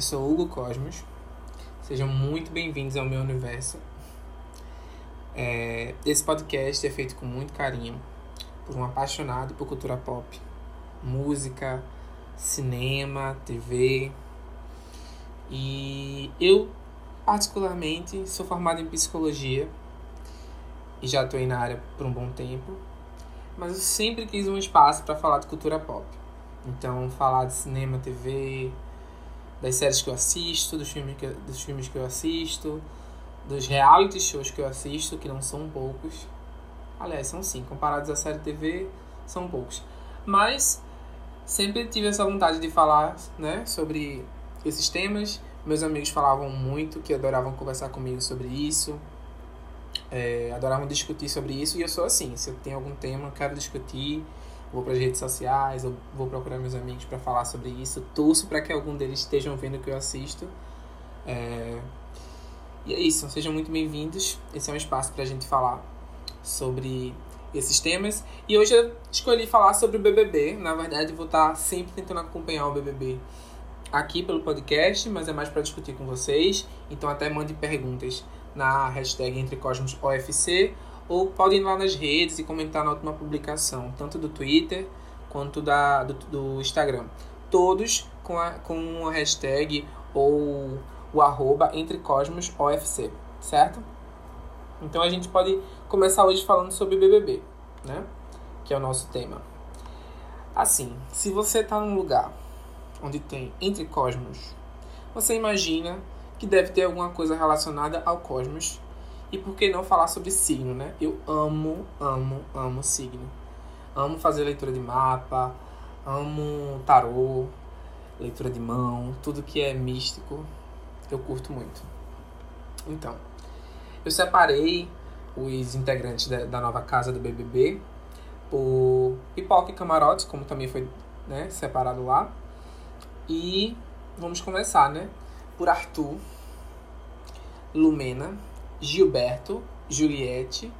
Eu sou Hugo Cosmos. Sejam muito bem-vindos ao meu universo. É, esse podcast é feito com muito carinho por um apaixonado por cultura pop, música, cinema, TV. E eu, particularmente, sou formado em psicologia e já estou na área por um bom tempo. Mas eu sempre quis um espaço para falar de cultura pop. Então, falar de cinema, TV, das séries que eu assisto, dos filmes que, dos filmes que eu assisto, dos reality shows que eu assisto, que não são poucos. Aliás, são sim, comparados à série TV, são poucos. Mas sempre tive essa vontade de falar né, sobre esses temas. Meus amigos falavam muito que adoravam conversar comigo sobre isso, é, adoravam discutir sobre isso. E eu sou assim: se eu tenho algum tema, quero discutir vou para as redes sociais, eu vou procurar meus amigos para falar sobre isso. Torço para que algum deles estejam vendo o que eu assisto. É... E é isso, sejam muito bem-vindos. Esse é um espaço para a gente falar sobre esses temas. E hoje eu escolhi falar sobre o BBB. Na verdade, vou estar sempre tentando acompanhar o BBB aqui pelo podcast, mas é mais para discutir com vocês. Então, até mande perguntas na hashtag EntreCosmosOFC ou podem ir lá nas redes e comentar na última publicação, tanto do Twitter quanto da, do, do Instagram. Todos com a, com a hashtag ou o arroba entrecosmosofc, certo? Então a gente pode começar hoje falando sobre BBB, né? Que é o nosso tema. Assim, se você está num lugar onde tem entre cosmos, você imagina que deve ter alguma coisa relacionada ao cosmos e por que não falar sobre signo, né? Eu amo, amo, amo signo. Amo fazer leitura de mapa, amo tarô, leitura de mão, tudo que é místico, eu curto muito. Então, eu separei os integrantes da, nova casa do BBB por pipoca e camarote, como também foi né, separado lá. E vamos começar, né? Por Arthur, Lumena, Gilberto, Juliette,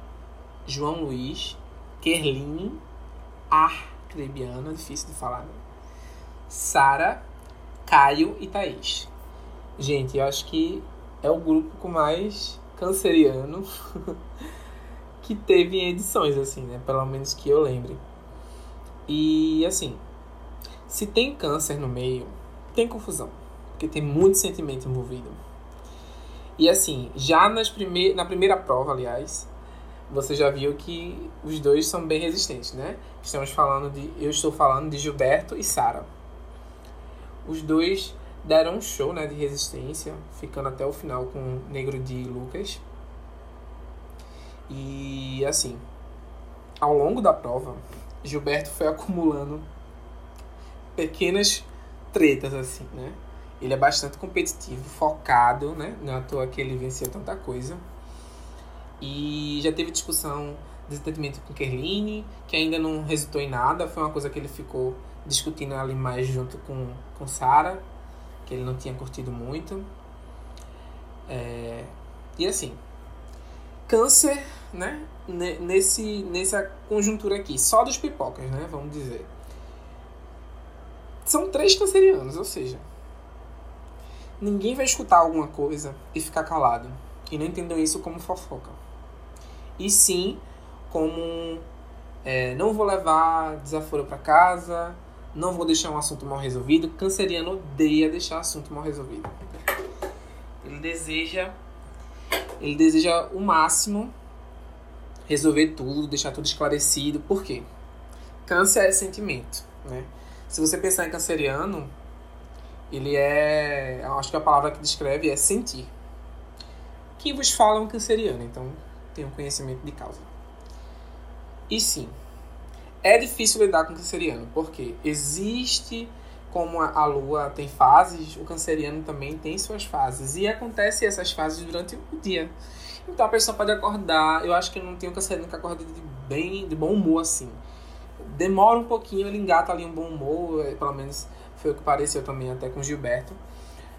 João Luiz, Kerline, Arcrebiana, difícil de falar, né? Sara, Caio e Thaís. Gente, eu acho que é o grupo com mais canceriano que teve edições, assim, né? Pelo menos que eu lembre. E, assim, se tem câncer no meio, tem confusão. Porque tem muito sentimento envolvido. E assim, já nas prime na primeira prova, aliás, você já viu que os dois são bem resistentes, né? Estamos falando de. Eu estou falando de Gilberto e Sara. Os dois deram um show né, de resistência, ficando até o final com o Negro de Lucas. E assim, ao longo da prova, Gilberto foi acumulando pequenas tretas, assim, né? Ele é bastante competitivo, focado, né? Não é à toa que ele venceu tanta coisa. E já teve discussão, desentendimento com Kerline, que ainda não resultou em nada. Foi uma coisa que ele ficou discutindo ali mais junto com, com Sara, que ele não tinha curtido muito. É... E assim, câncer, né? Nesse, nessa conjuntura aqui, só dos pipocas, né? Vamos dizer. São três cancerianos, ou seja, Ninguém vai escutar alguma coisa e ficar calado. E não entendam isso como fofoca. E sim como é, não vou levar desaforo para casa, não vou deixar um assunto mal resolvido. Canceriano odeia deixar assunto mal resolvido. Ele deseja ele deseja o máximo resolver tudo, deixar tudo esclarecido. Por quê? Câncer é sentimento, né? Se você pensar em canceriano, ele é. Acho que a palavra que descreve é sentir. Quem vos fala um canceriano, então tem um conhecimento de causa. E sim, é difícil lidar com o canceriano, porque existe, como a lua tem fases, o canceriano também tem suas fases. E acontece essas fases durante o dia. Então a pessoa pode acordar. Eu acho que não tem um canceriano que acorda de, bem, de bom humor assim. Demora um pouquinho, ele engata ali um bom humor, é, pelo menos foi o que pareceu também até com Gilberto.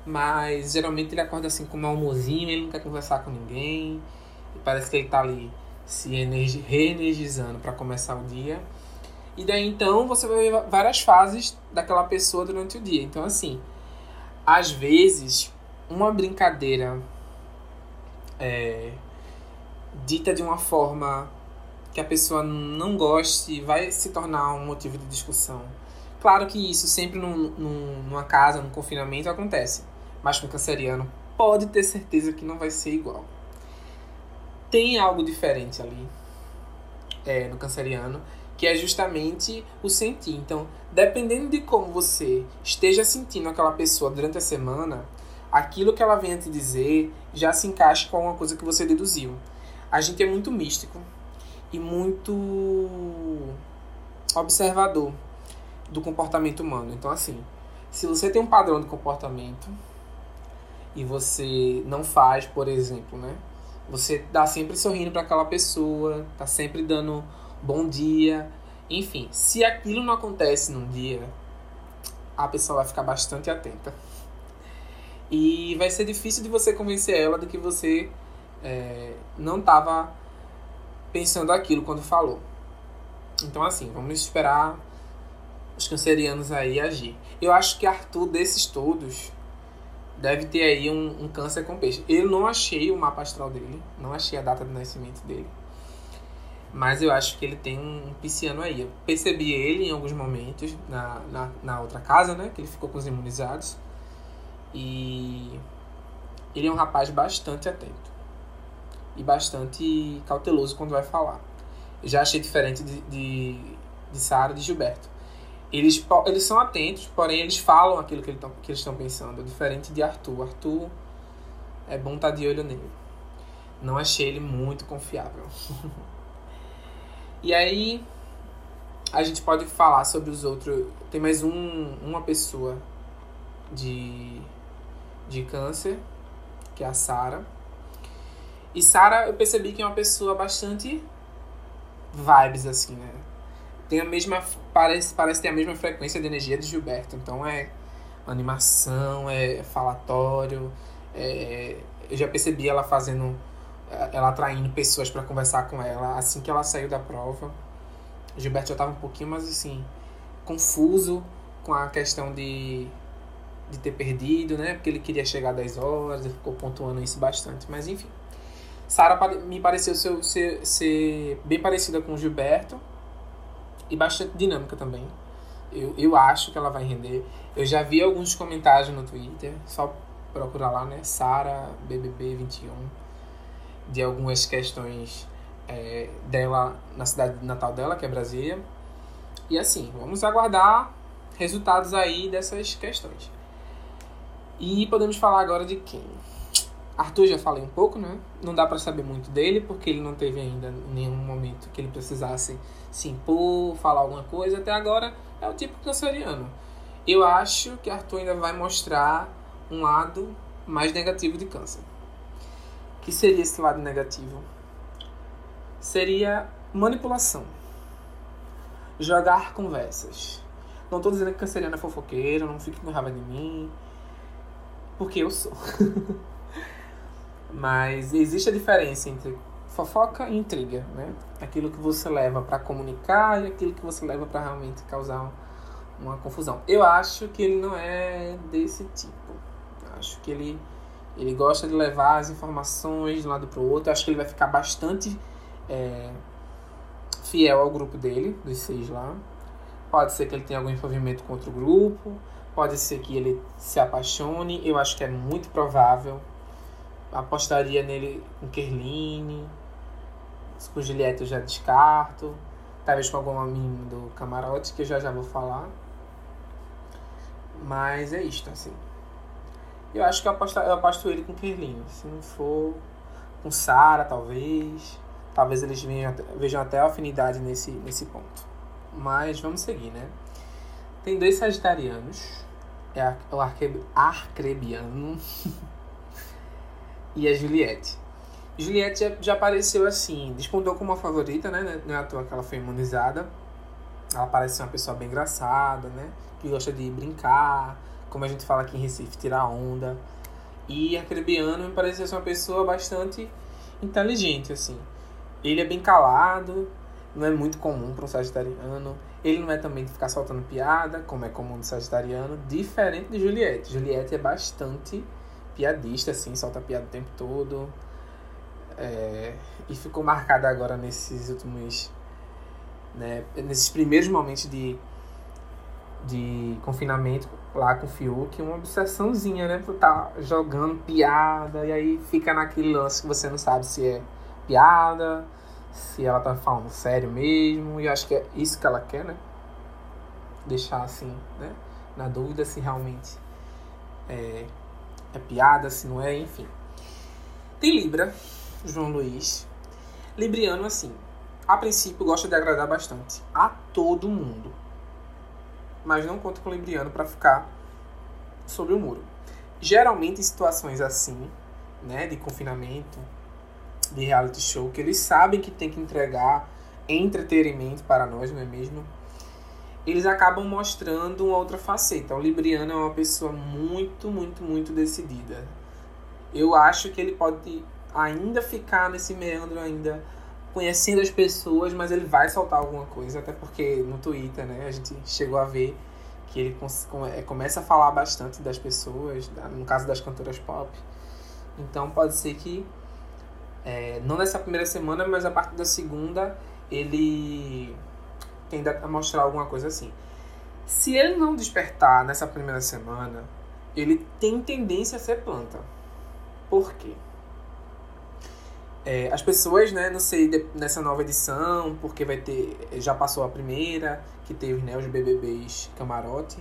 Mas geralmente ele acorda assim com um humorzinho, ele não quer conversar com ninguém. Parece que ele tá ali se reenergizando para começar o dia. E daí então você vai ver várias fases daquela pessoa durante o dia. Então assim, às vezes, uma brincadeira é, dita de uma forma que a pessoa não goste vai se tornar um motivo de discussão. Claro que isso sempre num, num, numa casa, num confinamento, acontece. Mas com o canceriano, pode ter certeza que não vai ser igual. Tem algo diferente ali é, no canceriano, que é justamente o sentir. Então, dependendo de como você esteja sentindo aquela pessoa durante a semana, aquilo que ela venha te dizer já se encaixa com alguma coisa que você deduziu. A gente é muito místico e muito observador do comportamento humano. Então, assim, se você tem um padrão de comportamento e você não faz, por exemplo, né? Você dá sempre sorrindo para aquela pessoa, tá sempre dando bom dia. Enfim, se aquilo não acontece num dia, a pessoa vai ficar bastante atenta. E vai ser difícil de você convencer ela de que você é, não estava pensando aquilo quando falou. Então, assim, vamos esperar os cancerianos aí agir. Eu acho que Arthur, desses todos, deve ter aí um, um câncer com peixe. Eu não achei o mapa astral dele, não achei a data de nascimento dele. Mas eu acho que ele tem um pisciano aí. Eu percebi ele em alguns momentos na, na, na outra casa, né? Que ele ficou com os imunizados. E ele é um rapaz bastante atento. E bastante cauteloso quando vai falar. Eu já achei diferente de, de, de Sara de Gilberto. Eles, eles são atentos, porém eles falam aquilo que, eles que eles estão pensando. Diferente de Arthur. Arthur é bom estar tá de olho nele. Não achei ele muito confiável. E aí a gente pode falar sobre os outros. Tem mais um, uma pessoa de, de câncer, que é a Sara. E Sara, eu percebi que é uma pessoa bastante vibes, assim, né? Tem a mesma. Parece, parece ter a mesma frequência de energia de Gilberto. Então é animação, é falatório. É, eu já percebi ela fazendo ela atraindo pessoas para conversar com ela assim que ela saiu da prova. Gilberto já estava um pouquinho mais assim confuso com a questão de, de ter perdido, né? Porque ele queria chegar a 10 horas, ele ficou pontuando isso bastante, mas enfim. Sara me pareceu ser, ser, ser, bem parecida com o Gilberto e bastante dinâmica também. Eu, eu acho que ela vai render. Eu já vi alguns comentários no Twitter, só procurar lá, né? Sara BBB 21 de algumas questões é, dela na cidade natal dela, que é Brasília. E assim, vamos aguardar resultados aí dessas questões. E podemos falar agora de quem? Arthur já falei um pouco, né? Não dá para saber muito dele, porque ele não teve ainda nenhum momento que ele precisasse se impor, falar alguma coisa. Até agora é o tipo canceriano. Eu acho que Arthur ainda vai mostrar um lado mais negativo de câncer que seria esse lado negativo? Seria manipulação. Jogar conversas. Não estou dizendo que canceriano é fofoqueiro, não fique com raiva de mim. Porque eu sou. Mas existe a diferença entre fofoca e intriga, né? Aquilo que você leva para comunicar e aquilo que você leva para realmente causar uma confusão. Eu acho que ele não é desse tipo. Eu acho que ele ele gosta de levar as informações de um lado para o outro. Acho que ele vai ficar bastante é, fiel ao grupo dele, dos seis lá. Pode ser que ele tenha algum envolvimento com outro grupo. Pode ser que ele se apaixone. Eu acho que é muito provável. Apostaria nele com Kerline. Com Juliette eu já descarto. Talvez com alguma menina do camarote, que eu já já vou falar. Mas é isto, assim. Eu acho que eu aposto, eu aposto ele com Kerlinho. Se não for com Sara, talvez. Talvez eles venham, vejam até a afinidade nesse, nesse ponto. Mas vamos seguir, né? Tem dois sagitarianos. É o Arcrebiano e a Juliette. Juliette já, apareceu assim, despontou como uma favorita, né? Não é à toa que ela foi imunizada. Ela parece ser uma pessoa bem engraçada, né? Que gosta de brincar, como a gente fala aqui em Recife, tirar onda. E Arcrebiano me parecia ser uma pessoa bastante inteligente, assim. Ele é bem calado, não é muito comum para um sagitariano. Ele não é também de ficar soltando piada, como é comum do sagitariano, diferente de Juliette. Juliette é bastante piadista, assim, solta piada o tempo todo. É, e ficou marcada agora nesses últimos. Né, nesses primeiros momentos de, de confinamento lá com o Fiuk, uma obsessãozinha, né? Por estar tá jogando piada, e aí fica naquele lance que você não sabe se é piada, se ela tá falando sério mesmo, e acho que é isso que ela quer, né? Deixar assim, né? Na dúvida se realmente é, é piada, se não é, enfim. Tem Libra, João Luiz. Libriano, assim, a princípio gosta de agradar bastante a todo mundo. Mas não conta com o Libriano para ficar sobre o muro. Geralmente em situações assim, né, de confinamento, de reality show, que eles sabem que tem que entregar entretenimento para nós, não é mesmo? Eles acabam mostrando uma outra faceta. O Libriano é uma pessoa muito, muito, muito decidida. Eu acho que ele pode ainda ficar nesse meandro ainda conhecendo as pessoas, mas ele vai soltar alguma coisa, até porque no Twitter, né, a gente chegou a ver que ele é, começa a falar bastante das pessoas, no caso das cantoras pop. Então pode ser que é, não nessa primeira semana, mas a partir da segunda ele tenda a mostrar alguma coisa assim. Se ele não despertar nessa primeira semana, ele tem tendência a ser planta. Por quê? É, as pessoas, né, não sei, de, nessa nova edição, porque vai ter. Já passou a primeira, que teve né, os BBBs camarote.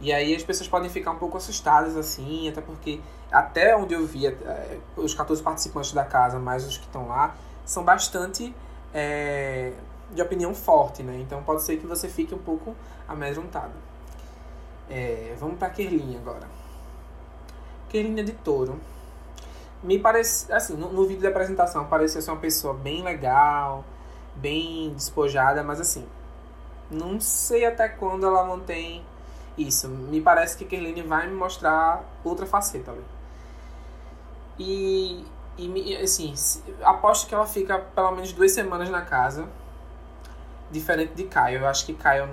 E aí as pessoas podem ficar um pouco assustadas, assim, até porque, até onde eu via, é, os 14 participantes da casa, mais os que estão lá, são bastante é, de opinião forte, né? Então pode ser que você fique um pouco amedrontado. É, vamos para Kerlinha agora. Kerlinha de touro. Me parece, assim, no, no vídeo da apresentação parecia ser uma pessoa bem legal, bem despojada, mas assim, não sei até quando ela mantém isso. Me parece que Kerline vai me mostrar outra faceta ali. E, e assim, aposto que ela fica pelo menos duas semanas na casa. Diferente de Caio. Eu acho que Caio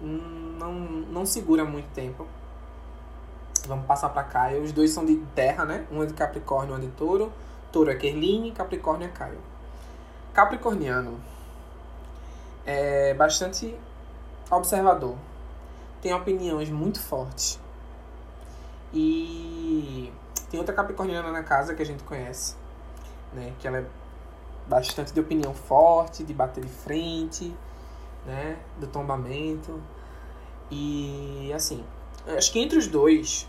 não, não segura muito tempo. Vamos passar para Caio. Os dois são de terra, né? Um é de Capricórnio, um é de Touro. Touro é Kerline, Capricórnio é Caio. Capricorniano é bastante observador tem opiniões muito fortes. E tem outra capricorniana na casa que a gente conhece, né? Que ela é bastante de opinião forte, de bater de frente, né? Do tombamento. E assim, acho que entre os dois,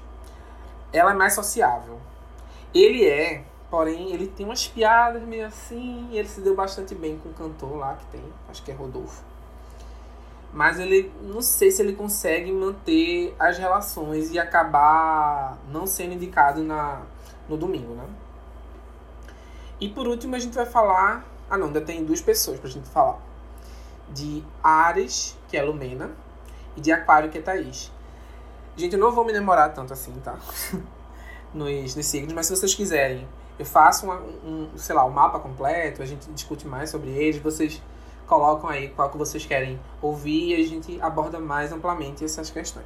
ela é mais sociável. Ele é, porém, ele tem umas piadas meio assim, ele se deu bastante bem com o cantor lá que tem, acho que é Rodolfo mas ele não sei se ele consegue manter as relações e acabar não sendo indicado na, no domingo, né? E por último a gente vai falar. Ah não, ainda tem duas pessoas pra gente falar. De Ares, que é Lumena, e de Aquário, que é Thaís. Gente, eu não vou me demorar tanto assim, tá? nos, nos signos, mas se vocês quiserem, eu faço um, sei lá, um mapa completo, a gente discute mais sobre eles, vocês colocam aí qual que vocês querem ouvir e a gente aborda mais amplamente essas questões.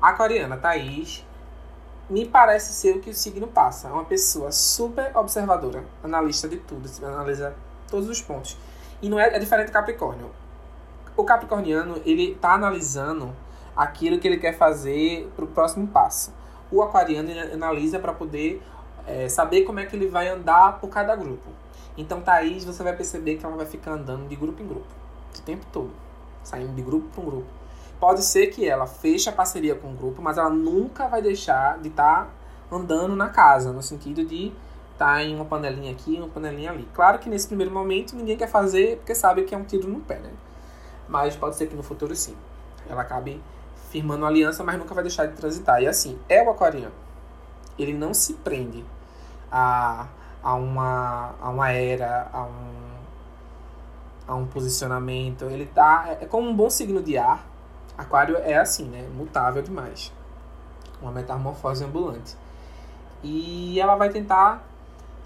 A coreana Thaís me parece ser o que o signo passa. É uma pessoa super observadora, analista de tudo, analisa todos os pontos. E não é, é diferente do Capricórnio. O Capricorniano, ele tá analisando aquilo que ele quer fazer para o próximo passo. O aquariano analisa para poder é, saber como é que ele vai andar por cada grupo. Então, Thaís, você vai perceber que ela vai ficar andando de grupo em grupo, o tempo todo, saindo de grupo para um grupo. Pode ser que ela feche a parceria com o grupo, mas ela nunca vai deixar de estar tá andando na casa, no sentido de tá em uma panelinha aqui, uma panelinha ali. Claro que nesse primeiro momento ninguém quer fazer porque sabe que é um tiro no pé, né? Mas pode ser que no futuro sim. Ela acabe firmando aliança, mas nunca vai deixar de transitar. E assim, é o aquariano. Ele não se prende a a uma, a uma era, a um, a um posicionamento. Ele tá. É, é como um bom signo de ar. Aquário é assim, né? Mutável demais. Uma metamorfose ambulante. E ela vai tentar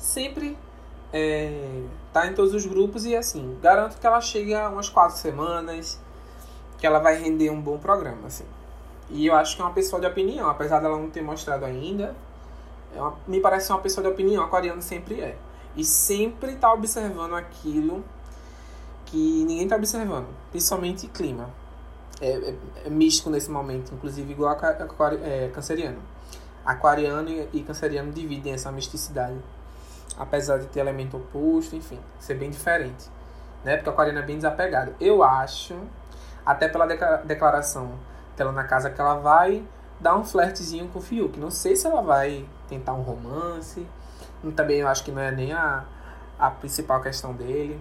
sempre é, tá em todos os grupos e assim, garanto que ela chega umas quatro semanas, que ela vai render um bom programa, assim. E eu acho que é uma pessoa de opinião, apesar dela não ter mostrado ainda, é uma, me parece uma pessoa de opinião, aquariano sempre é. E sempre tá observando aquilo que ninguém tá observando, principalmente clima. É, é, é místico nesse momento, inclusive igual a, a, a é, canceriano. Aquariano e, e canceriano dividem essa misticidade apesar de ter elemento oposto, enfim, ser bem diferente. Né? Porque o aquariano é bem desapegado. Eu acho, até pela declaração dela na casa, que ela vai dar um flertezinho com o Fiuk. Não sei se ela vai tentar um romance. Também eu acho que não é nem a, a principal questão dele.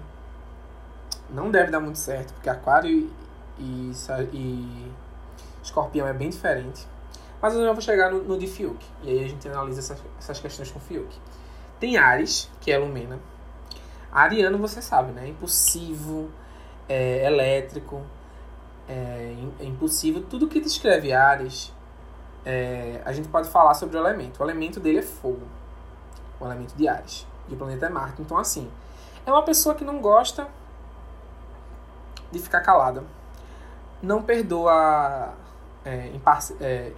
Não deve dar muito certo, porque Aquário e, e, e Escorpião é bem diferente. Mas eu já vou chegar no, no de Fiuk. E aí a gente analisa essas, essas questões com o Fiuk. Tem Ares, que é Lumena. Ariano, você sabe, né? Impulsivo, é, elétrico, é, é impulsivo. Tudo que descreve Ares, é, a gente pode falar sobre o elemento. O elemento dele é fogo. O elemento de Ares. E o planeta é Marte. Então, assim, é uma pessoa que não gosta de ficar calada. Não perdoa é, imparci é,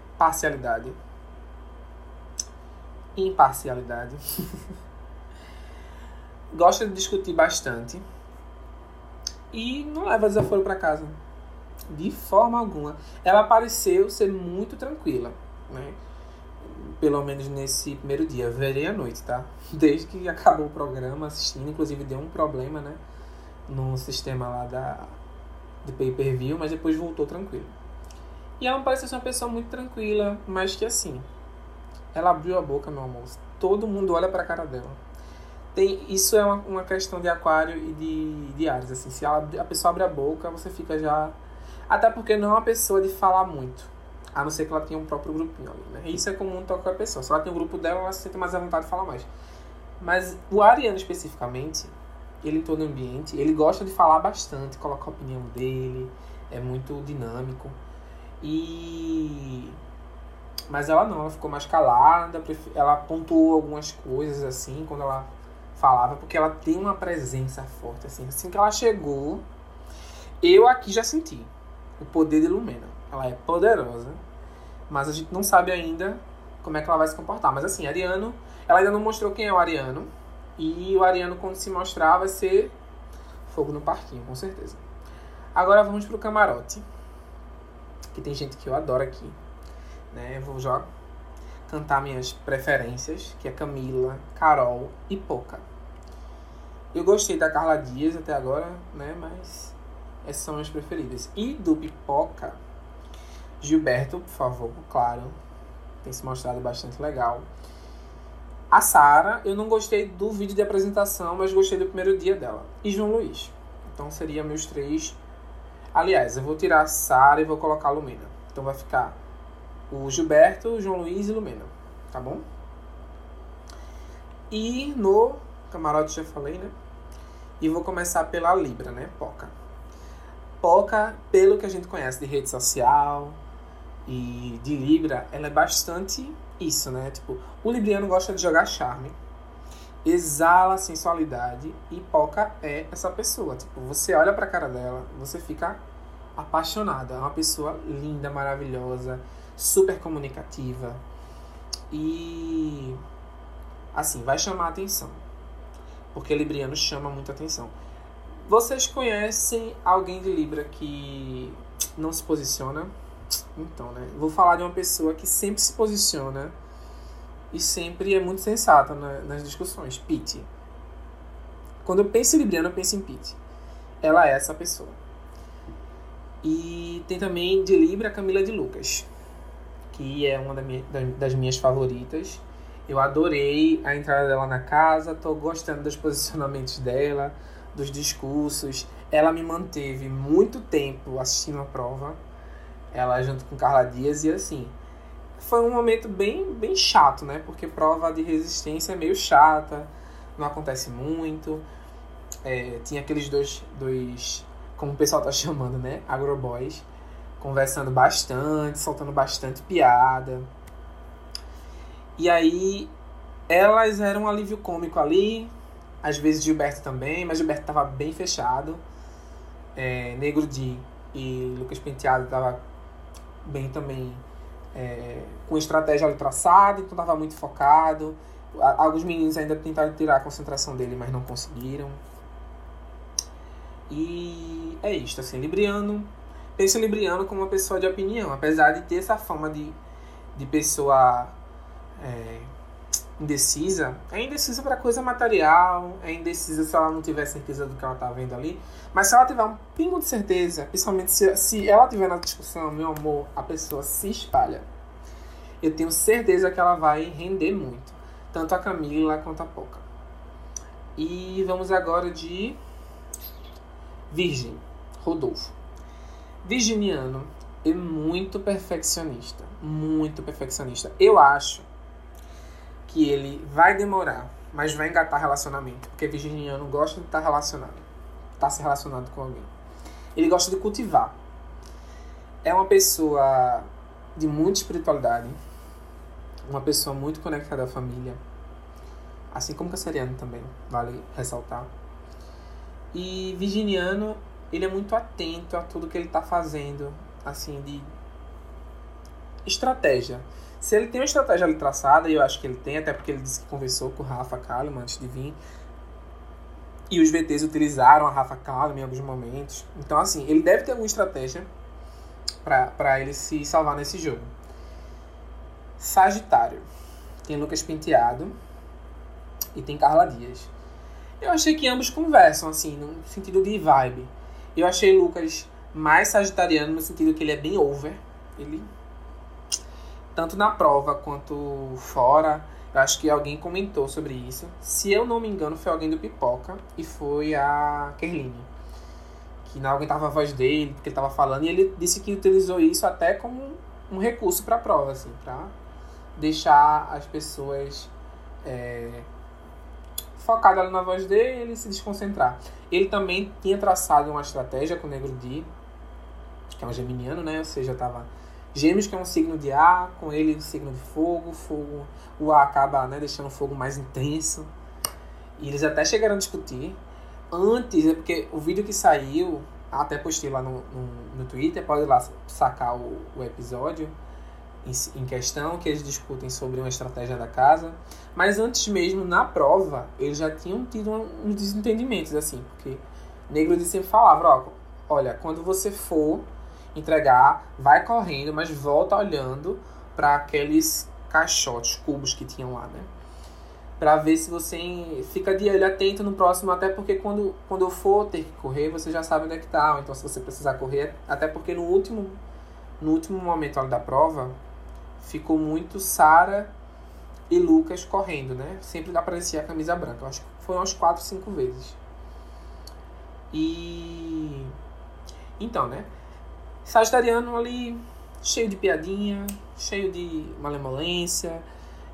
imparcialidade. Gosta de discutir bastante. E não leva desaforo para casa. De forma alguma. Ela pareceu ser muito tranquila, né? Pelo menos nesse primeiro dia. Verei à noite, tá? Desde que acabou o programa, assistindo. Inclusive deu um problema, né? No sistema lá da, de pay-per-view, mas depois voltou tranquilo. E ela me pareceu ser uma pessoa muito tranquila, mas que assim, ela abriu a boca, meu amor. Todo mundo olha pra cara dela. Tem, isso é uma, uma questão de aquário e de, de Ares, assim. Se ela, a pessoa abre a boca, você fica já... Até porque não é uma pessoa de falar muito. A não ser que ela tenha um próprio grupinho ali, né? Isso é comum em qualquer pessoa. Se ela tem um grupo dela, ela se sente mais à vontade de falar mais. Mas o ariano, especificamente, ele em todo ambiente, ele gosta de falar bastante, colocar a opinião dele, é muito dinâmico. E mas ela não, ela ficou mais calada, ela pontuou algumas coisas assim quando ela falava, porque ela tem uma presença forte assim. Assim que ela chegou, eu aqui já senti o poder de Lumena. Ela é poderosa, mas a gente não sabe ainda como é que ela vai se comportar. Mas assim, Ariano, ela ainda não mostrou quem é o Ariano. E o Ariano, quando se mostrar, vai ser fogo no parquinho, com certeza. Agora vamos pro camarote. Que tem gente que eu adoro aqui né? Vou já cantar minhas preferências, que é Camila, Carol e Poca. Eu gostei da Carla Dias até agora, né? Mas essas são as preferidas. E do Pipoca, Gilberto, por favor, claro. Tem se mostrado bastante legal. A Sara, eu não gostei do vídeo de apresentação, mas gostei do primeiro dia dela. E João Luiz. Então seria meus três. Aliás, eu vou tirar a Sara e vou colocar a Lumena. Então vai ficar o Gilberto, o João Luiz e Lumena, tá bom? E no camarote já falei, né? E vou começar pela Libra, né? Poca. Poca, pelo que a gente conhece de rede social e de Libra, ela é bastante isso, né? Tipo, o Libriano gosta de jogar charme, exala sensualidade e Poca é essa pessoa. Tipo, você olha pra cara dela, você fica apaixonada. É uma pessoa linda, maravilhosa super comunicativa e assim, vai chamar atenção. Porque Libriano chama muita atenção. Vocês conhecem alguém de Libra que não se posiciona? Então, né? Vou falar de uma pessoa que sempre se posiciona e sempre é muito sensata nas discussões. Pete. Quando eu penso em Libriano, eu penso em Pete. Ela é essa pessoa. E tem também de Libra Camila de Lucas que é uma das minhas favoritas. Eu adorei a entrada dela na casa, tô gostando dos posicionamentos dela, dos discursos. Ela me manteve muito tempo assistindo a prova, ela junto com Carla Dias, e assim, foi um momento bem, bem chato, né? Porque prova de resistência é meio chata, não acontece muito. É, tinha aqueles dois, dois, como o pessoal tá chamando, né? Agroboys conversando bastante, soltando bastante piada. E aí elas eram um alívio cômico ali, Às vezes Gilberto também, mas Gilberto tava bem fechado. É, Negro Di e Lucas Penteado tava bem também é, com estratégia ali traçada, então tava muito focado. Alguns meninos ainda tentaram tirar a concentração dele, mas não conseguiram. E é isto, assim, Libriano. Penso Libriano como uma pessoa de opinião, apesar de ter essa fama de, de pessoa é, indecisa. É indecisa para coisa material, é indecisa se ela não tiver certeza do que ela tá vendo ali. Mas se ela tiver um pingo de certeza, principalmente se, se ela tiver na discussão, meu amor, a pessoa se espalha. Eu tenho certeza que ela vai render muito tanto a Camila quanto a Poca. E vamos agora de Virgem, Rodolfo. Virginiano é muito perfeccionista, muito perfeccionista. Eu acho que ele vai demorar, mas vai engatar relacionamento, porque virginiano gosta de estar relacionado, estar se relacionado com alguém. Ele gosta de cultivar. É uma pessoa de muita espiritualidade, uma pessoa muito conectada à família, assim como canceriano também, vale ressaltar. E virginiano, ele é muito atento a tudo que ele está fazendo, assim, de estratégia. Se ele tem uma estratégia ali traçada, e eu acho que ele tem, até porque ele disse que conversou com o Rafa Kalimann antes de vir, e os VTs utilizaram a Rafa Kalimann em alguns momentos. Então, assim, ele deve ter alguma estratégia para ele se salvar nesse jogo. Sagitário. Tem Lucas Penteado e tem Carla Dias. Eu achei que ambos conversam, assim, no sentido de vibe. Eu achei Lucas mais sagitariano no sentido que ele é bem over. Ele. Tanto na prova quanto fora. Eu acho que alguém comentou sobre isso. Se eu não me engano, foi alguém do Pipoca e foi a Kerline. Que não aguentava a voz dele, porque ele tava falando, e ele disse que utilizou isso até como um recurso para a prova, assim, para deixar as pessoas é, focadas ali na voz dele e se desconcentrar. Ele também tinha traçado uma estratégia com o Negro Di, que é um geminiano, né? Ou seja, tava Gêmeos, que é um signo de ar, com ele um signo de fogo, fogo, o ar acaba né, deixando o fogo mais intenso. E eles até chegaram a discutir. Antes, é porque o vídeo que saiu, até postei lá no, no, no Twitter, pode ir lá sacar o, o episódio em, em questão, que eles discutem sobre uma estratégia da casa. Mas antes mesmo, na prova, eles já tinham tido uns desentendimentos, assim, porque Negro sempre falava, ó, olha, quando você for entregar, vai correndo, mas volta olhando para aqueles caixotes, cubos que tinham lá, né? Para ver se você fica de olho atento no próximo, até porque quando, quando eu for ter que correr, você já sabe onde é que tá. Então, se você precisar correr, até porque no último, no último momento da prova, ficou muito Sara e Lucas correndo, né? Sempre aparecia a camisa branca. Eu acho que foi umas 4, 5 vezes. E. Então, né? Sagitariano ali, cheio de piadinha, cheio de malemolência,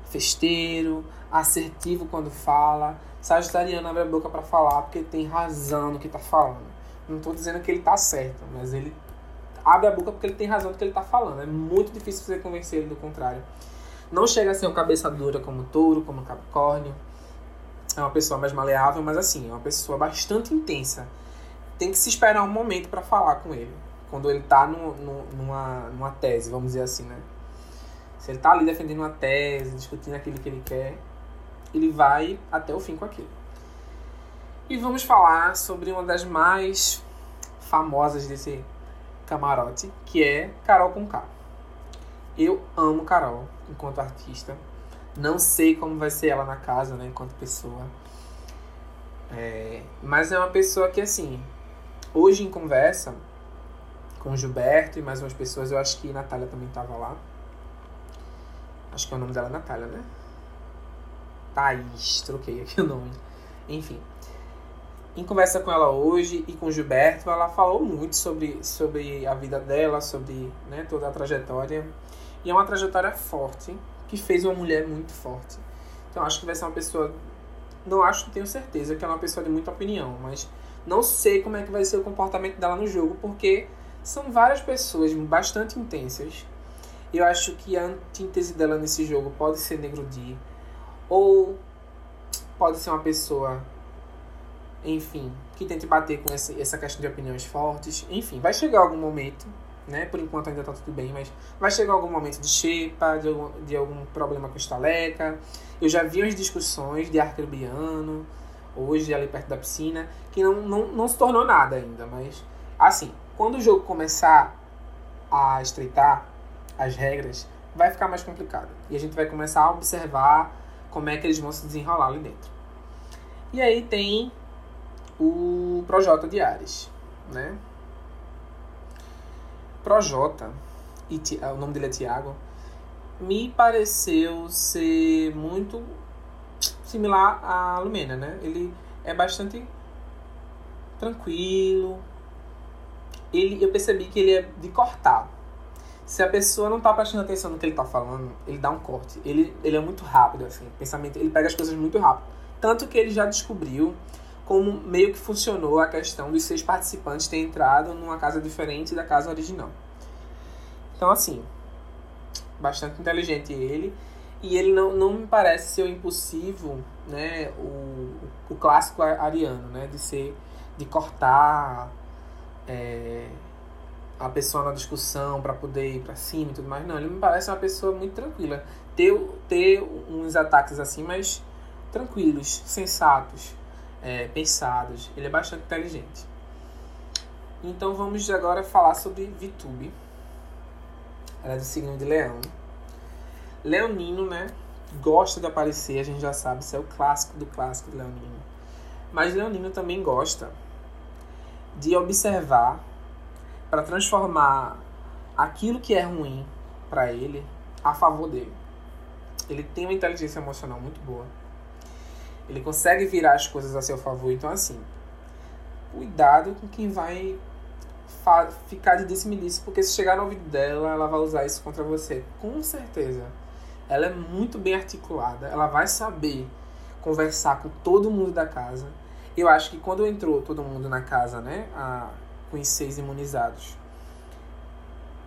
festeiro, assertivo quando fala. Sagitariano abre a boca para falar porque tem razão no que tá falando. Não tô dizendo que ele tá certo, mas ele abre a boca porque ele tem razão no que ele tá falando. É muito difícil você convencer ele do contrário. Não chega a ser uma cabeça dura como touro, como capricórnio. É uma pessoa mais maleável, mas assim, é uma pessoa bastante intensa. Tem que se esperar um momento para falar com ele. Quando ele tá no, no, numa, numa tese, vamos dizer assim, né? Se ele tá ali defendendo uma tese, discutindo aquilo que ele quer, ele vai até o fim com aquilo. E vamos falar sobre uma das mais famosas desse camarote, que é Carol com K. Eu amo Carol enquanto artista. Não sei como vai ser ela na casa, né, enquanto pessoa. É, mas é uma pessoa que, assim, hoje em conversa com o Gilberto e mais umas pessoas, eu acho que Natália também estava lá. Acho que é o nome dela é Natália, né? Thaís, troquei aqui o nome. Enfim em conversa com ela hoje e com o Gilberto, ela falou muito sobre, sobre a vida dela, sobre né, toda a trajetória. E é uma trajetória forte, que fez uma mulher muito forte. Então acho que vai ser uma pessoa. Não acho que tenho certeza que é uma pessoa de muita opinião, mas não sei como é que vai ser o comportamento dela no jogo, porque são várias pessoas bastante intensas. Eu acho que a antítese dela nesse jogo pode ser Negro D, ou pode ser uma pessoa enfim, que tente bater com essa, essa questão de opiniões fortes. Enfim, vai chegar algum momento, né? Por enquanto ainda tá tudo bem, mas vai chegar algum momento de xepa, de algum, de algum problema com estaleca. Eu já vi umas discussões de arcrebiano, hoje ali perto da piscina, que não, não, não se tornou nada ainda, mas assim, quando o jogo começar a estreitar as regras, vai ficar mais complicado. E a gente vai começar a observar como é que eles vão se desenrolar ali dentro. E aí tem o Projota de Ares, né? Projota, e o nome dele é Tiago, me pareceu ser muito similar à Lumena, né? Ele é bastante tranquilo. Ele, eu percebi que ele é de cortar. Se a pessoa não tá prestando atenção no que ele tá falando, ele dá um corte. Ele, ele é muito rápido, assim, pensamento, ele pega as coisas muito rápido. Tanto que ele já descobriu como meio que funcionou a questão dos seis participantes terem entrado numa casa diferente da casa original. Então, assim, bastante inteligente ele. E ele não, não me parece ser o impulsivo, né? O, o clássico ariano, né? De ser, de cortar é, a pessoa na discussão para poder ir para cima e tudo mais. Não, ele me parece uma pessoa muito tranquila. Ter, ter uns ataques assim, mas tranquilos, sensatos é, pensados. Ele é bastante inteligente. Então vamos agora falar sobre Vitube. Ela é do signo de Leão. Leonino, né? Gosta de aparecer, a gente já sabe, isso é o clássico do clássico de Leonino. Mas Leonino também gosta de observar para transformar aquilo que é ruim para ele a favor dele. Ele tem uma inteligência emocional muito boa ele consegue virar as coisas a seu favor. Então, assim, cuidado com quem vai ficar de disse-me-disse, porque se chegar no ouvido dela, ela vai usar isso contra você. Com certeza. Ela é muito bem articulada, ela vai saber conversar com todo mundo da casa. Eu acho que quando entrou todo mundo na casa, né, a, com os seis imunizados,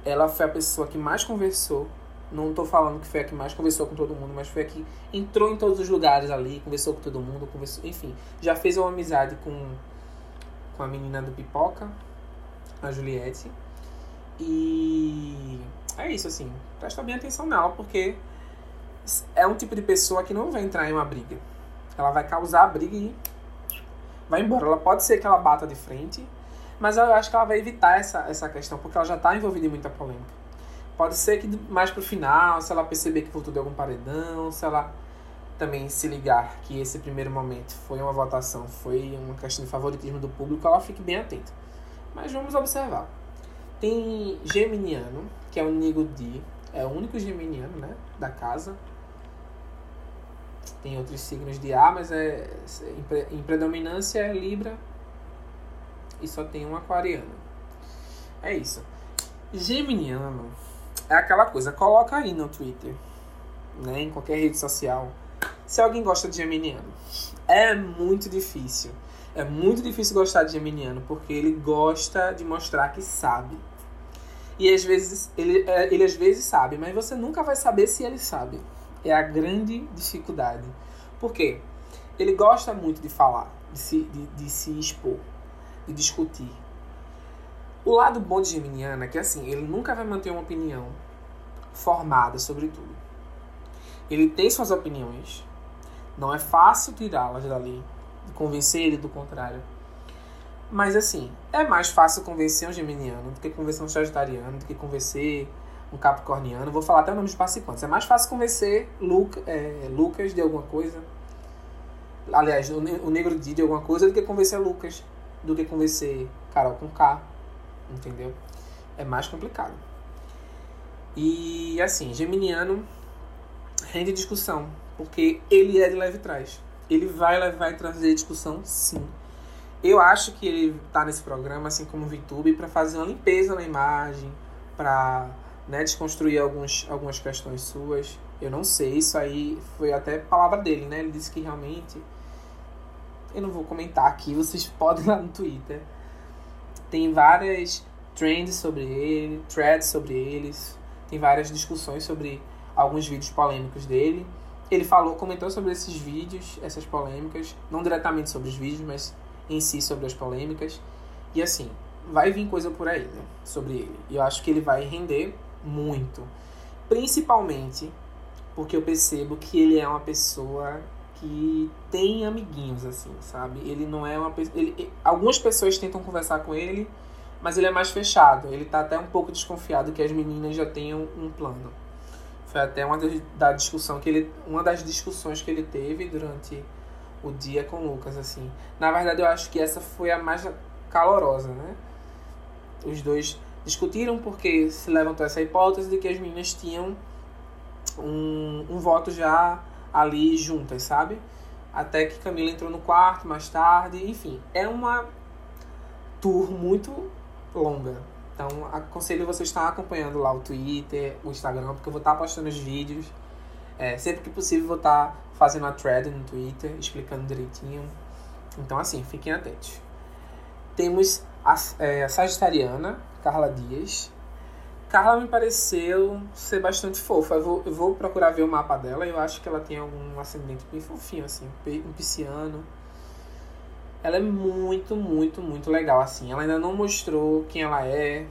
ela foi a pessoa que mais conversou não estou falando que foi a que mais conversou com todo mundo, mas foi a que entrou em todos os lugares ali, conversou com todo mundo, conversou, enfim, já fez uma amizade com, com a menina do Pipoca, a Juliette. E é isso, assim, presta bem atenção nela, porque é um tipo de pessoa que não vai entrar em uma briga. Ela vai causar a briga e vai embora. Ela pode ser que ela bata de frente, mas eu acho que ela vai evitar essa, essa questão, porque ela já está envolvida em muita polêmica. Pode ser que mais pro final, se ela perceber que votou de algum paredão, se ela também se ligar que esse primeiro momento foi uma votação, foi uma questão de favoritismo do público, ela fique bem atenta. Mas vamos observar. Tem Geminiano, que é o Nigo Di, é o único Geminiano, né, da casa. Tem outros signos de ar, mas é em predominância é Libra e só tem um aquariano. É isso. Geminiano é aquela coisa, coloca aí no Twitter, né, em qualquer rede social, se alguém gosta de geminiano. É muito difícil. É muito difícil gostar de geminiano, porque ele gosta de mostrar que sabe. E às vezes, ele, é, ele às vezes sabe, mas você nunca vai saber se ele sabe. É a grande dificuldade. Por quê? Ele gosta muito de falar, de se, de, de se expor, de discutir. O lado bom de Geminiano é que assim, ele nunca vai manter uma opinião formada sobre tudo. Ele tem suas opiniões, não é fácil tirá-las dali, convencer ele do contrário. Mas assim, é mais fácil convencer um geminiano do que convencer um sagitariano, do que convencer um capricorniano. Vou falar até o nome de participantes. É mais fácil convencer Luca, é, Lucas de alguma coisa. Aliás, o, Negro de alguma coisa do que convencer Lucas. Do que convencer Carol com K entendeu? É mais complicado. E assim, Geminiano rende discussão, porque ele é de leve trás. Ele vai levar e trazer discussão, sim. Eu acho que ele tá nesse programa, assim como o VTube, para fazer uma limpeza na imagem, para né, desconstruir alguns, algumas questões suas. Eu não sei, isso aí foi até palavra dele, né? Ele disse que realmente. Eu não vou comentar aqui, vocês podem lá no Twitter. Tem várias trends sobre ele, threads sobre eles, tem várias discussões sobre alguns vídeos polêmicos dele. Ele falou, comentou sobre esses vídeos, essas polêmicas, não diretamente sobre os vídeos, mas em si sobre as polêmicas. E assim, vai vir coisa por aí, né? Sobre ele. E eu acho que ele vai render muito. Principalmente porque eu percebo que ele é uma pessoa que tem amiguinhos, assim, sabe? Ele não é uma pessoa. Ele, algumas pessoas tentam conversar com ele, mas ele é mais fechado. Ele tá até um pouco desconfiado que as meninas já tenham um plano. Foi até uma da discussão que ele, uma das discussões que ele teve durante o dia com o Lucas, assim. Na verdade, eu acho que essa foi a mais calorosa, né? Os dois discutiram porque se levantou essa hipótese de que as meninas tinham um, um voto já ali juntas, sabe? Até que Camila entrou no quarto mais tarde, enfim. É uma tour muito longa. Então, aconselho você estar acompanhando lá o Twitter, o Instagram, porque eu vou estar postando os vídeos. É, sempre que possível, vou estar fazendo a thread no Twitter, explicando direitinho. Então, assim, fiquem atentos. Temos a, é, a Sagitariana, Carla Dias. Carla me pareceu ser bastante fofa. Eu vou, eu vou procurar ver o mapa dela. Eu acho que ela tem algum ascendente bem fofinho, assim, um pisciano. Ela é muito, muito, muito legal, assim. Ela ainda não mostrou quem ela é.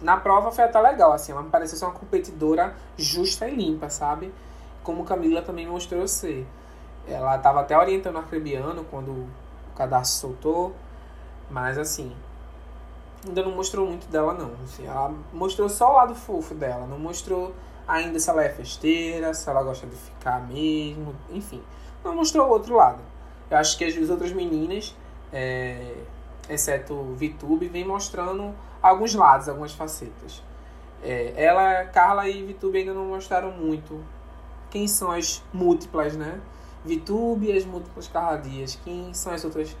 Na prova foi até legal, assim. Ela me pareceu ser uma competidora justa e limpa, sabe? Como Camila também mostrou ser. Ela estava até orientando o arcrebiano quando o cadastro soltou. Mas, assim, ainda não mostrou muito dela, não. Assim, ela mostrou só o lado fofo dela. Não mostrou ainda se ela é festeira, se ela gosta de ficar mesmo. Enfim, não mostrou o outro lado. Eu acho que as outras meninas, é, exceto Vitube, vem mostrando alguns lados, algumas facetas. É, ela, Carla e Vitube ainda não mostraram muito quem são as múltiplas, né? Vitube e as múltiplas Carla Dias. Quem são as outras,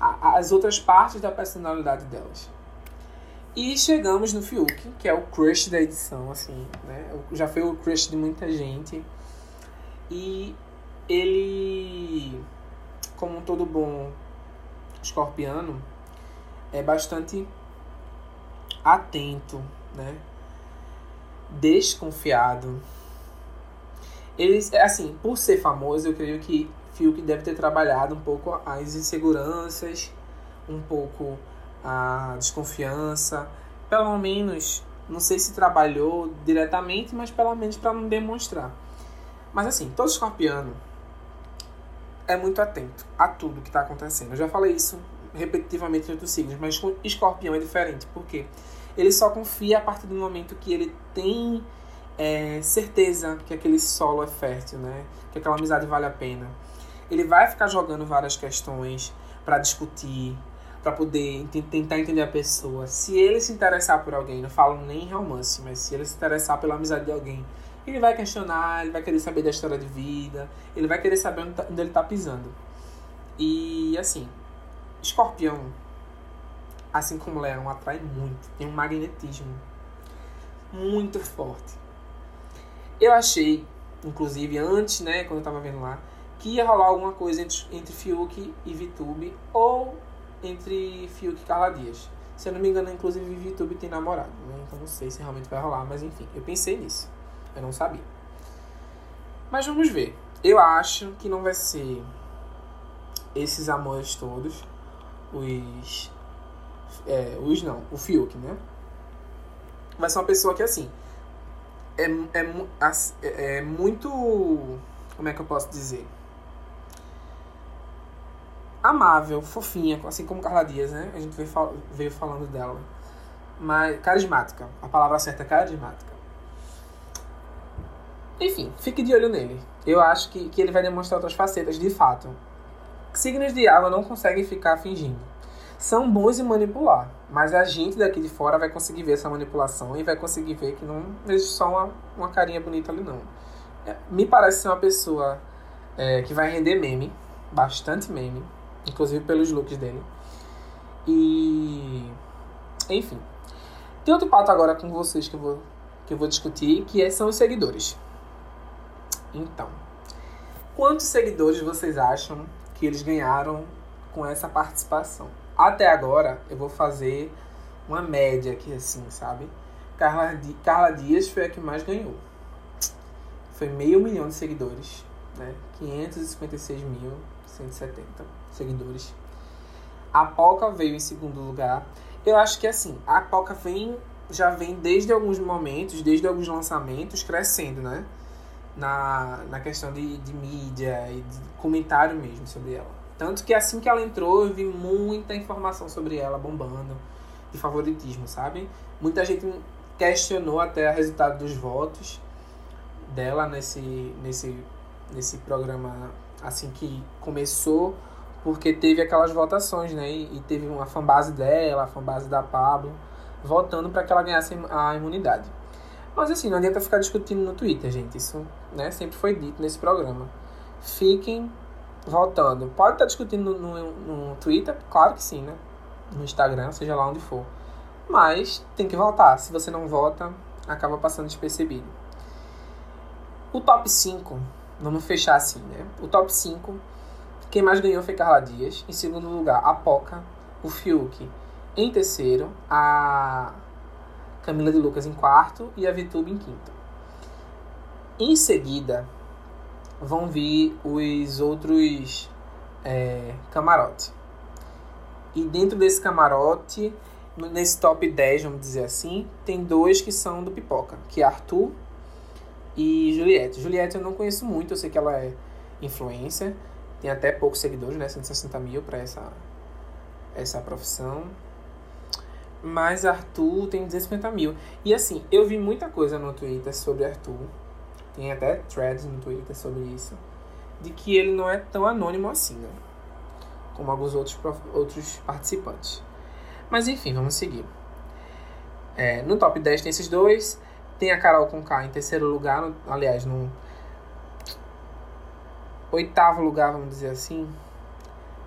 as outras partes da personalidade delas. E chegamos no Fiuk, que é o crush da edição, assim, né? Já foi o crush de muita gente. E ele como todo bom escorpiano, é bastante atento, né? Desconfiado. Ele, assim, por ser famoso, eu creio que Fiuk deve ter trabalhado um pouco as inseguranças, um pouco a desconfiança, pelo menos, não sei se trabalhou diretamente, mas pelo menos para não demonstrar. Mas assim, todo escorpiano é muito atento a tudo que está acontecendo. Eu já falei isso repetitivamente em outros signos, mas com escorpião é diferente, porque ele só confia a partir do momento que ele tem é, certeza que aquele solo é fértil, né? que aquela amizade vale a pena. Ele vai ficar jogando várias questões para discutir, para poder tentar entender a pessoa. Se ele se interessar por alguém, não falo nem romance, mas se ele se interessar pela amizade de alguém, ele vai questionar, ele vai querer saber da história de vida, ele vai querer saber onde, tá, onde ele está pisando. E assim, escorpião, assim como leão, atrai muito, tem um magnetismo muito forte. Eu achei, inclusive antes, né, quando eu tava vendo lá, que ia rolar alguma coisa entre, entre Fiuk e Vitube, ou entre Fiuk e Carla Dias. Se eu não me engano, inclusive Vitube tem namorado, né? então não sei se realmente vai rolar, mas enfim, eu pensei nisso. Eu não sabia. Mas vamos ver. Eu acho que não vai ser esses amores todos. Os. É, os não, o Fiuk, né? Vai ser uma pessoa que assim. É, é, é, é muito. Como é que eu posso dizer? Amável, fofinha, assim como Carla Dias, né? A gente veio, veio falando dela. Mas carismática. A palavra certa é carismática. Enfim, fique de olho nele. Eu acho que, que ele vai demonstrar outras facetas, de fato. Signos de água não conseguem ficar fingindo. São bons em manipular, mas a gente daqui de fora vai conseguir ver essa manipulação e vai conseguir ver que não existe só uma, uma carinha bonita ali, não. É, me parece ser uma pessoa é, que vai render meme, bastante meme, inclusive pelos looks dele. E. Enfim. Tem outro pato agora com vocês que eu vou, que eu vou discutir, que é, são os seguidores. Então, quantos seguidores vocês acham que eles ganharam com essa participação? Até agora, eu vou fazer uma média aqui, assim, sabe? Carla, Carla Dias foi a que mais ganhou. Foi meio milhão de seguidores, né? 556.170 seguidores. A Poca veio em segundo lugar. Eu acho que assim, a Poca vem já vem desde alguns momentos, desde alguns lançamentos, crescendo, né? Na, na questão de, de mídia e de comentário mesmo sobre ela. Tanto que assim que ela entrou, eu vi muita informação sobre ela bombando, de favoritismo, sabe? Muita gente questionou até o resultado dos votos dela nesse, nesse, nesse programa assim que começou, porque teve aquelas votações, né? E, teve uma fanbase dela, a fanbase da Pablo votando para que ela ganhasse a imunidade. Mas assim, não adianta ficar discutindo no Twitter, gente. Isso né, sempre foi dito nesse programa. Fiquem votando. Pode estar discutindo no, no, no Twitter? Claro que sim, né? No Instagram, seja lá onde for. Mas tem que votar. Se você não vota, acaba passando despercebido. O top 5, vamos fechar assim, né? O top 5, quem mais ganhou foi Carla Dias. Em segundo lugar, a Poca, o Fiuk em terceiro, a Camila de Lucas em quarto e a Vitube em quinto. Em seguida, vão vir os outros é, camarote. E dentro desse camarote, nesse top 10, vamos dizer assim, tem dois que são do Pipoca, que é Arthur e Juliette. Juliette eu não conheço muito, eu sei que ela é influencer, tem até poucos seguidores, né, 160 mil para essa, essa profissão. Mas Arthur tem 250 mil. E assim, eu vi muita coisa no Twitter sobre Arthur. Tem até threads no Twitter sobre isso. De que ele não é tão anônimo assim, né? Como alguns outros, outros participantes. Mas enfim, vamos seguir. É, no top 10 tem esses dois. Tem a Carol com K em terceiro lugar. No, aliás, no oitavo lugar, vamos dizer assim.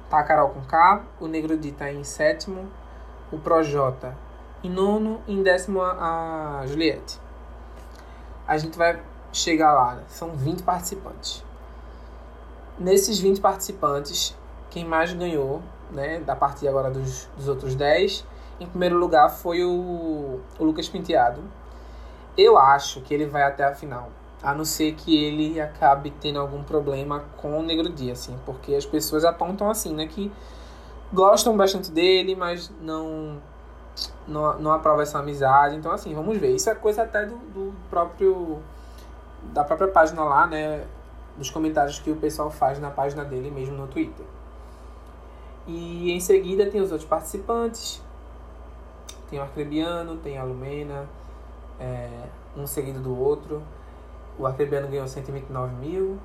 Tá a Carol com K. O Negro Di tá em sétimo o Projota. Em nono, em décimo, a Juliette. A gente vai chegar lá, né? são 20 participantes. Nesses 20 participantes, quem mais ganhou, né, da partir agora dos, dos outros 10, em primeiro lugar foi o, o Lucas Penteado. Eu acho que ele vai até a final. A não ser que ele acabe tendo algum problema com o Negro Dia, assim, porque as pessoas apontam assim, né, que gostam bastante dele, mas não não, não essa amizade. Então, assim, vamos ver. Isso é coisa até do, do próprio. da própria página lá, né? Dos comentários que o pessoal faz na página dele mesmo no Twitter. E em seguida tem os outros participantes. Tem o Arcrebiano, tem a Lumena, é, um seguido do outro. O Arcrebiano ganhou 129 mil,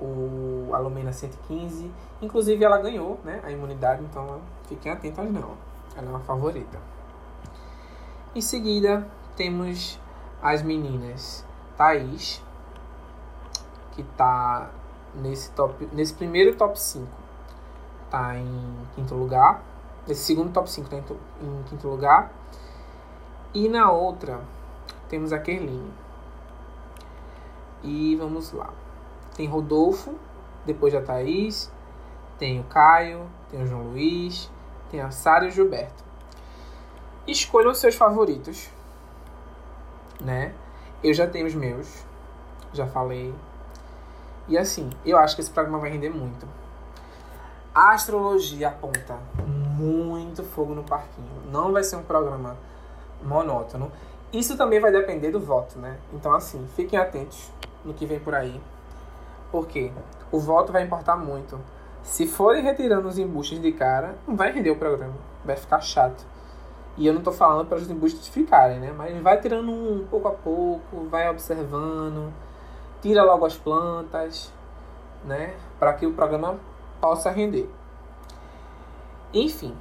o Alumena 115. Inclusive ela ganhou né, a imunidade, então fiquem atentos não. Ela é uma favorita. Em seguida temos as meninas Thaís, que tá nesse top. Nesse primeiro top 5 tá em quinto lugar. Nesse segundo top 5 tá em, quinto lugar. E na outra temos a Kerline. E vamos lá. Tem Rodolfo, depois da Thaís, tem o Caio, tem o João Luiz, tem a Sara e o Gilberto. Escolham os seus favoritos, né? Eu já tenho os meus, já falei. E assim, eu acho que esse programa vai render muito. A astrologia aponta muito fogo no parquinho. Não vai ser um programa monótono. Isso também vai depender do voto, né? Então, assim, fiquem atentos no que vem por aí. Porque o voto vai importar muito. Se forem retirando os embustes de cara, não vai render o programa. Vai ficar chato. E eu não tô falando para os embustes ficarem, né? Mas vai tirando um pouco a pouco, vai observando, tira logo as plantas, né? Para que o programa possa render. Enfim,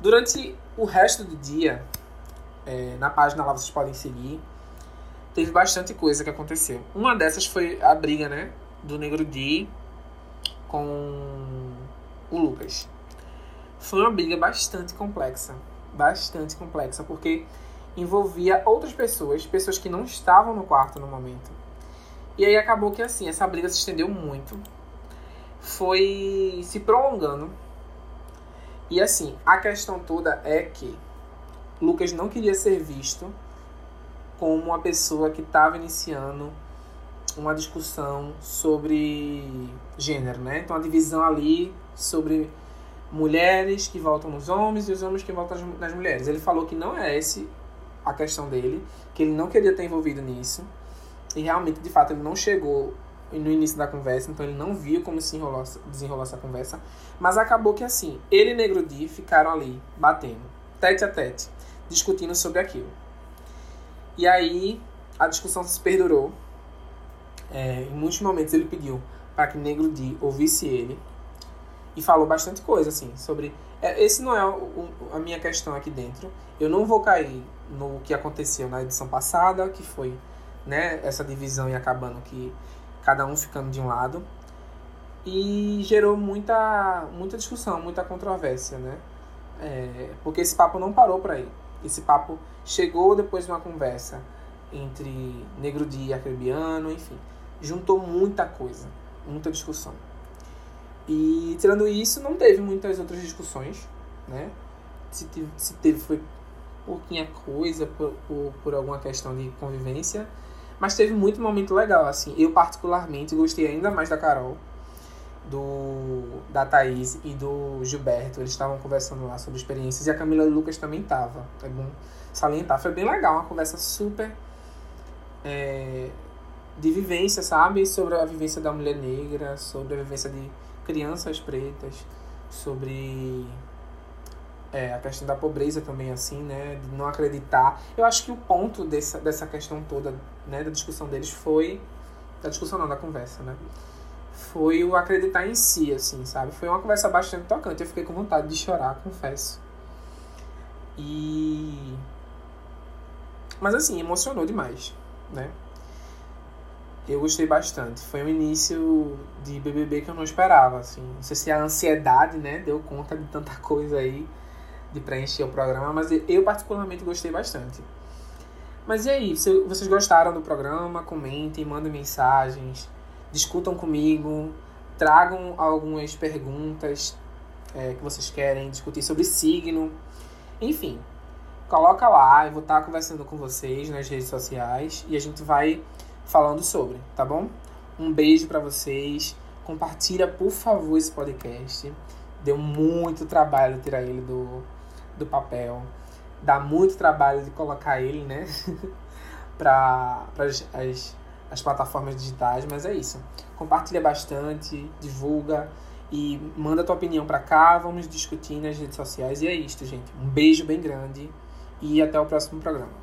durante o resto do dia, é, na página lá vocês podem seguir, teve bastante coisa que aconteceu. Uma dessas foi a briga, né? do Negro D com o Lucas. Foi uma briga bastante complexa. Bastante complexa, porque envolvia outras pessoas, pessoas que não estavam no quarto no momento. E aí acabou que assim, essa briga se estendeu muito. Foi se prolongando. E assim, a questão toda é que Lucas não queria ser visto como uma pessoa que estava iniciando uma discussão sobre gênero, né? Então a divisão ali sobre mulheres que voltam nos homens e os homens que voltam nas mulheres. Ele falou que não é esse a questão dele, que ele não queria ter envolvido nisso. E realmente, de fato, ele não chegou no início da conversa, então ele não viu como se enrolou, desenrolou essa conversa. Mas acabou que assim, ele e Negro Di ficaram ali, batendo, tete a tete, discutindo sobre aquilo. E aí a discussão se perdurou. É, em muitos momentos ele pediu para que Negro Di ouvisse ele e falou bastante coisa assim sobre. É, esse não é o, a minha questão aqui dentro. Eu não vou cair no que aconteceu na edição passada, que foi né, essa divisão e acabando que cada um ficando de um lado. E gerou muita, muita discussão, muita controvérsia, né? É, porque esse papo não parou por aí. Esse papo chegou depois de uma conversa entre Negro de Acrebiano, enfim. Juntou muita coisa, muita discussão. E tirando isso, não teve muitas outras discussões, né? Se teve, se teve foi pouquinha coisa por, por, por alguma questão de convivência mas teve muito momento legal, assim. Eu, particularmente, gostei ainda mais da Carol, do da Thaís e do Gilberto. Eles estavam conversando lá sobre experiências. E a Camila Lucas também estava. É bom salientar. Foi bem legal, uma conversa super... É, de vivência, sabe? Sobre a vivência da mulher negra, sobre a vivência de crianças pretas, sobre é, a questão da pobreza também, assim, né? De não acreditar. Eu acho que o ponto dessa, dessa questão toda, né, da discussão deles foi. Da discussão não, da conversa, né? Foi o acreditar em si, assim, sabe? Foi uma conversa bastante tocante. Eu fiquei com vontade de chorar, confesso. E. Mas assim, emocionou demais, né? Eu gostei bastante. Foi um início de BBB que eu não esperava, assim. Não sei se a ansiedade, né, deu conta de tanta coisa aí de preencher o programa, mas eu particularmente gostei bastante. Mas e aí, vocês gostaram do programa, comentem, mandem mensagens, discutam comigo, tragam algumas perguntas é, que vocês querem discutir sobre signo. Enfim, coloca lá, eu vou estar conversando com vocês nas redes sociais e a gente vai falando sobre, tá bom? Um beijo para vocês. Compartilha, por favor, esse podcast. Deu muito trabalho tirar ele do, do papel. Dá muito trabalho de colocar ele, né? para as, as, as plataformas digitais, mas é isso. Compartilha bastante, divulga e manda tua opinião para cá. Vamos discutir nas redes sociais. E é isso, gente. Um beijo bem grande e até o próximo programa.